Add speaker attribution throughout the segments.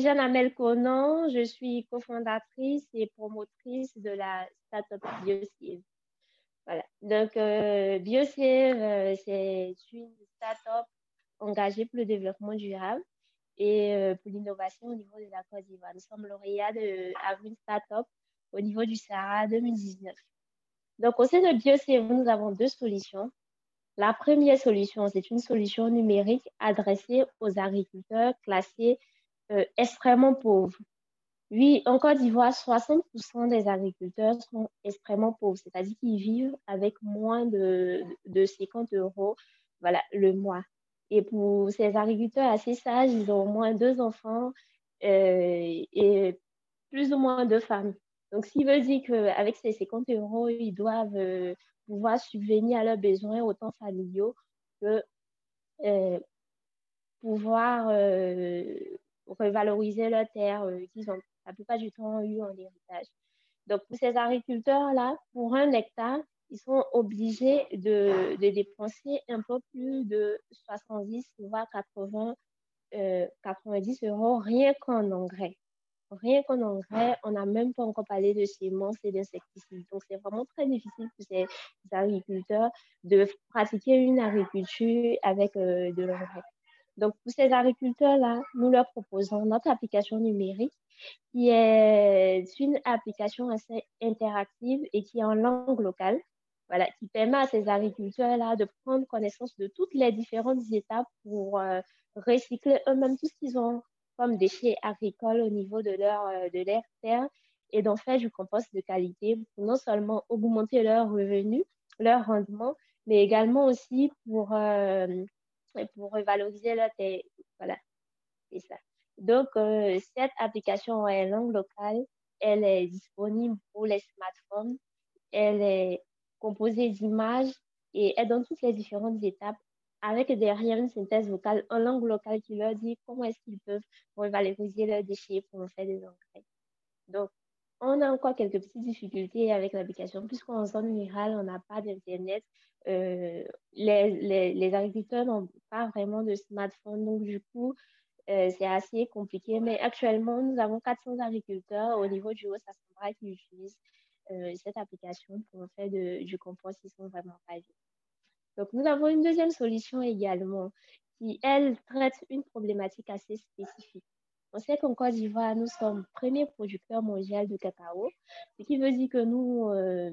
Speaker 1: suis Jeanne Amel Conan, je suis cofondatrice et promotrice de la startup BioSave. Voilà. Donc, euh, BioSave, euh, c'est une startup engagée pour le développement durable et euh, pour l'innovation au niveau de la Côte d'Ivoire. Nous sommes lauréats de Avril Startup au niveau du Sahara 2019. Donc, au sein de BioSave, nous avons deux solutions. La première solution, c'est une solution numérique adressée aux agriculteurs classés euh, extrêmement pauvres. Oui, en Côte d'Ivoire, 60% des agriculteurs sont extrêmement pauvres, c'est-à-dire qu'ils vivent avec moins de, de 50 euros voilà, le mois. Et pour ces agriculteurs assez sages, ils ont au moins deux enfants euh, et plus ou moins deux femmes. Donc, qui veut dire qu'avec ces 50 euros, ils doivent euh, pouvoir subvenir à leurs besoins autant familiaux que euh, pouvoir euh, revaloriser leurs terres qu'ils ont la plupart du temps eu en héritage. Donc, pour ces agriculteurs-là, pour un hectare, ils sont obligés de, dépenser un peu plus de 70, voire 80, 90 euros rien qu'en engrais rien qu'en engrais, on n'a même pas encore parlé de semences et d'insecticides. Donc, c'est vraiment très difficile pour ces agriculteurs de pratiquer une agriculture avec euh, de l'engrais. Donc, pour ces agriculteurs-là, nous leur proposons notre application numérique qui est une application assez interactive et qui est en langue locale. Voilà, qui permet à ces agriculteurs-là de prendre connaissance de toutes les différentes étapes pour euh, recycler eux-mêmes tout ce qu'ils ont comme déchets agricoles au niveau de leur, euh, de leur terre et d'en faire du compost de qualité pour non seulement augmenter leurs revenus, leur rendement, mais également aussi pour, euh, pour revaloriser leur. Voilà, c'est ça. Donc, euh, cette application en langue locale, elle est disponible pour les smartphones. Elle est composée d'images et elle donne toutes les différentes étapes avec derrière une synthèse vocale en langue locale qui leur dit comment est-ce qu'ils peuvent revaloriser leurs déchets pour en faire des engrais. Donc, on a encore quelques petites difficultés avec l'application, puisqu'en zone rurale, on n'a pas d'Internet. Euh, les, agriculteurs n'ont pas vraiment de smartphone, donc du coup, euh, c'est assez compliqué. Mais actuellement, nous avons 400 agriculteurs au niveau du Haut-Sassambra qui utilisent euh, cette application pour faire du compost. Ils sont vraiment ravis. Donc, nous avons une deuxième solution également qui, elle, traite une problématique assez spécifique. On sait qu'en Côte d'Ivoire, nous sommes premier producteur mondial de cacao, ce qui veut dire que nous, euh,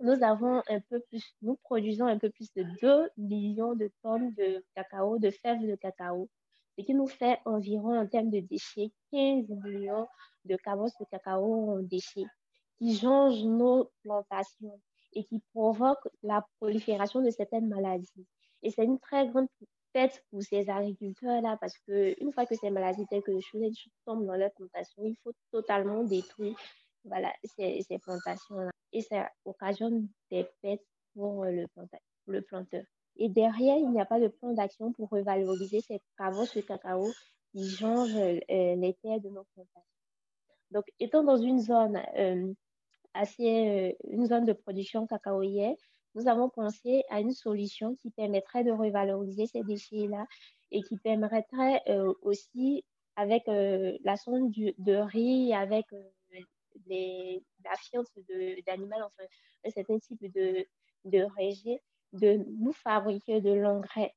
Speaker 1: nous produisons un peu plus de 2 millions de tonnes de cacao, de fèves de cacao, ce qui nous fait environ en termes de déchets 15 millions de cabosses de cacao en déchets qui changent nos plantations et qui provoque la prolifération de certaines maladies. Et c'est une très grande perte pour ces agriculteurs-là parce qu'une fois que ces maladies telles que le choulet tombent dans leur plantation, il faut totalement détruire ces, plantations-là. Et ça occasionne des pertes pour le, le planteur. Et derrière, il n'y a pas de plan d'action pour revaloriser ces travaux sur cacao qui changent euh, les terres de nos plantations. Donc, étant dans une zone euh, assez euh, une zone de production cacaoyer, nous avons pensé à une solution qui permettrait de revaloriser ces déchets-là et qui permettrait euh, aussi, avec euh, la sonde de riz, avec les, la fiente d'animal, enfin un certain type de, de rejet, de nous fabriquer de l'engrais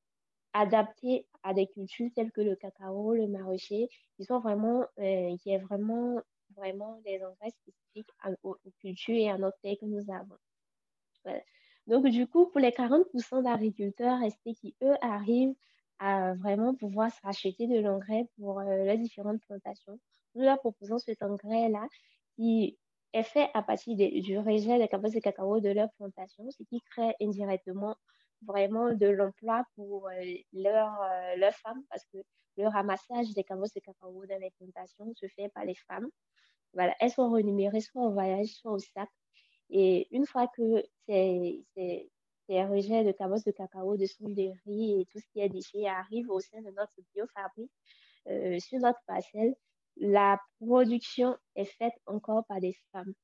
Speaker 1: adapté à des cultures telles que le cacao, le maraîcher, qui sont vraiment, qui est vraiment vraiment des engrais spécifiques aux, cultures et à notre terre que nous avons. Donc, du coup, pour les 40% d'agriculteurs restés qui, eux, arrivent à vraiment pouvoir s'acheter de l'engrais pour euh, les différentes plantations, nous leur proposons cet engrais-là qui est fait à partir du rejet des cabosses de cacao de leur plantation, ce qui crée indirectement vraiment de l'emploi pour euh, leurs leur femmes parce que le ramassage des cabosses de cacao dans les plantations se fait par les femmes voilà, elles sont renumérées soit au voyage, soit au sac. Et une fois que ces, rejets de cabosses de cacao, de soude de riz et tout ce qui est déchets arrivent au sein de notre biofabrique euh, sur notre parcelle, la production est faite encore par des femmes.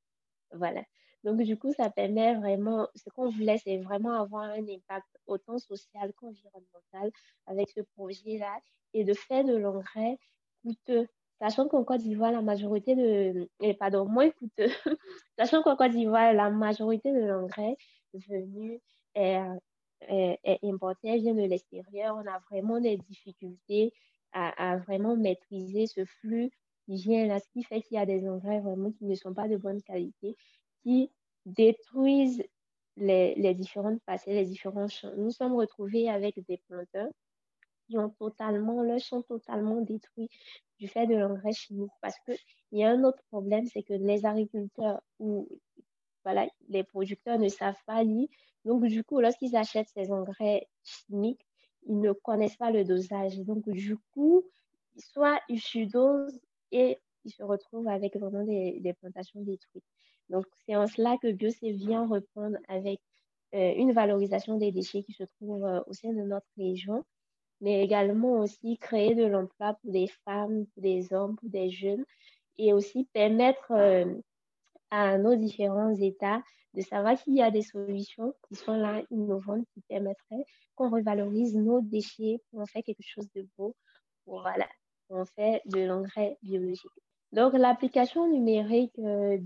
Speaker 1: Voilà. Donc, du coup, ça permet vraiment, ce qu'on voulait, c'est vraiment avoir un impact autant social qu'environnemental avec ce projet-là et de faire de l'engrais coûteux sachant qu'en Côte d'Ivoire, la majorité de, et pardon, moins la majorité de l'engrais venu est, est, importé, vient de l'extérieur, on a vraiment des difficultés à, à, vraiment maîtriser ce flux qui vient là, ce qui fait qu'il y a des engrais vraiment qui ne sont pas de bonne qualité, qui détruisent les, les différentes parcelles, les différents champs. Nous sommes retrouvés avec des planteurs qui ont totalement, leurs champs totalement détruits du fait de l'engrais chimique. Parce qu'il y a un autre problème, c'est que les agriculteurs ou voilà, les producteurs ne savent pas lire. Donc, du coup, lorsqu'ils achètent ces engrais chimiques, ils ne connaissent pas le dosage. Donc, du coup, soit ils surdosent et ils se retrouvent avec vraiment des, des plantations détruites. Donc, c'est en cela que BioC vient reprendre avec euh, une valorisation des déchets qui se trouvent euh, au sein de notre région, mais également aussi créer de l'emploi pour des femmes, pour des hommes, pour des jeunes, et aussi permettre euh, à nos différents États de savoir qu'il y a des solutions qui sont là, innovantes, qui permettraient qu'on revalorise nos déchets, qu'on fait quelque chose de beau, pour, voilà, qu'on fait de l'engrais biologique. Donc, l'application numérique euh,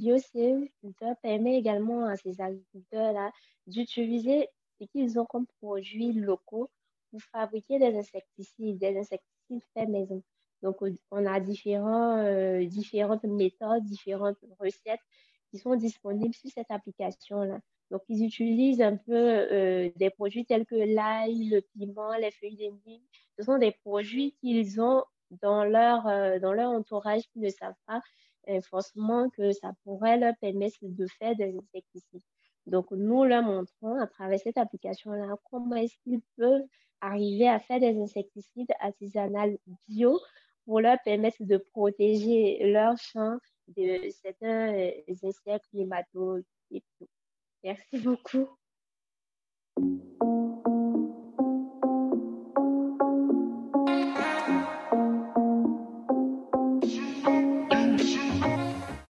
Speaker 1: permet également à ces agriculteurs-là d'utiliser ce qu'ils ont comme produits locaux pour fabriquer des insecticides, des insecticides faits maison. Donc, on a différents, euh, différentes méthodes, différentes recettes qui sont disponibles sur cette application-là. Donc, ils utilisent un peu euh, des produits tels que l'ail, le piment, les feuilles de Ce sont des produits qu'ils ont dans leur, euh, dans leur entourage qui ne savent pas forcément que ça pourrait leur permettre de faire des insecticides. Donc, nous leur montrons à travers cette application-là comment est-ce qu'ils peuvent arriver à faire des insecticides artisanaux bio pour leur permettre de protéger leur champ de certains euh, insectes, tout. Merci beaucoup.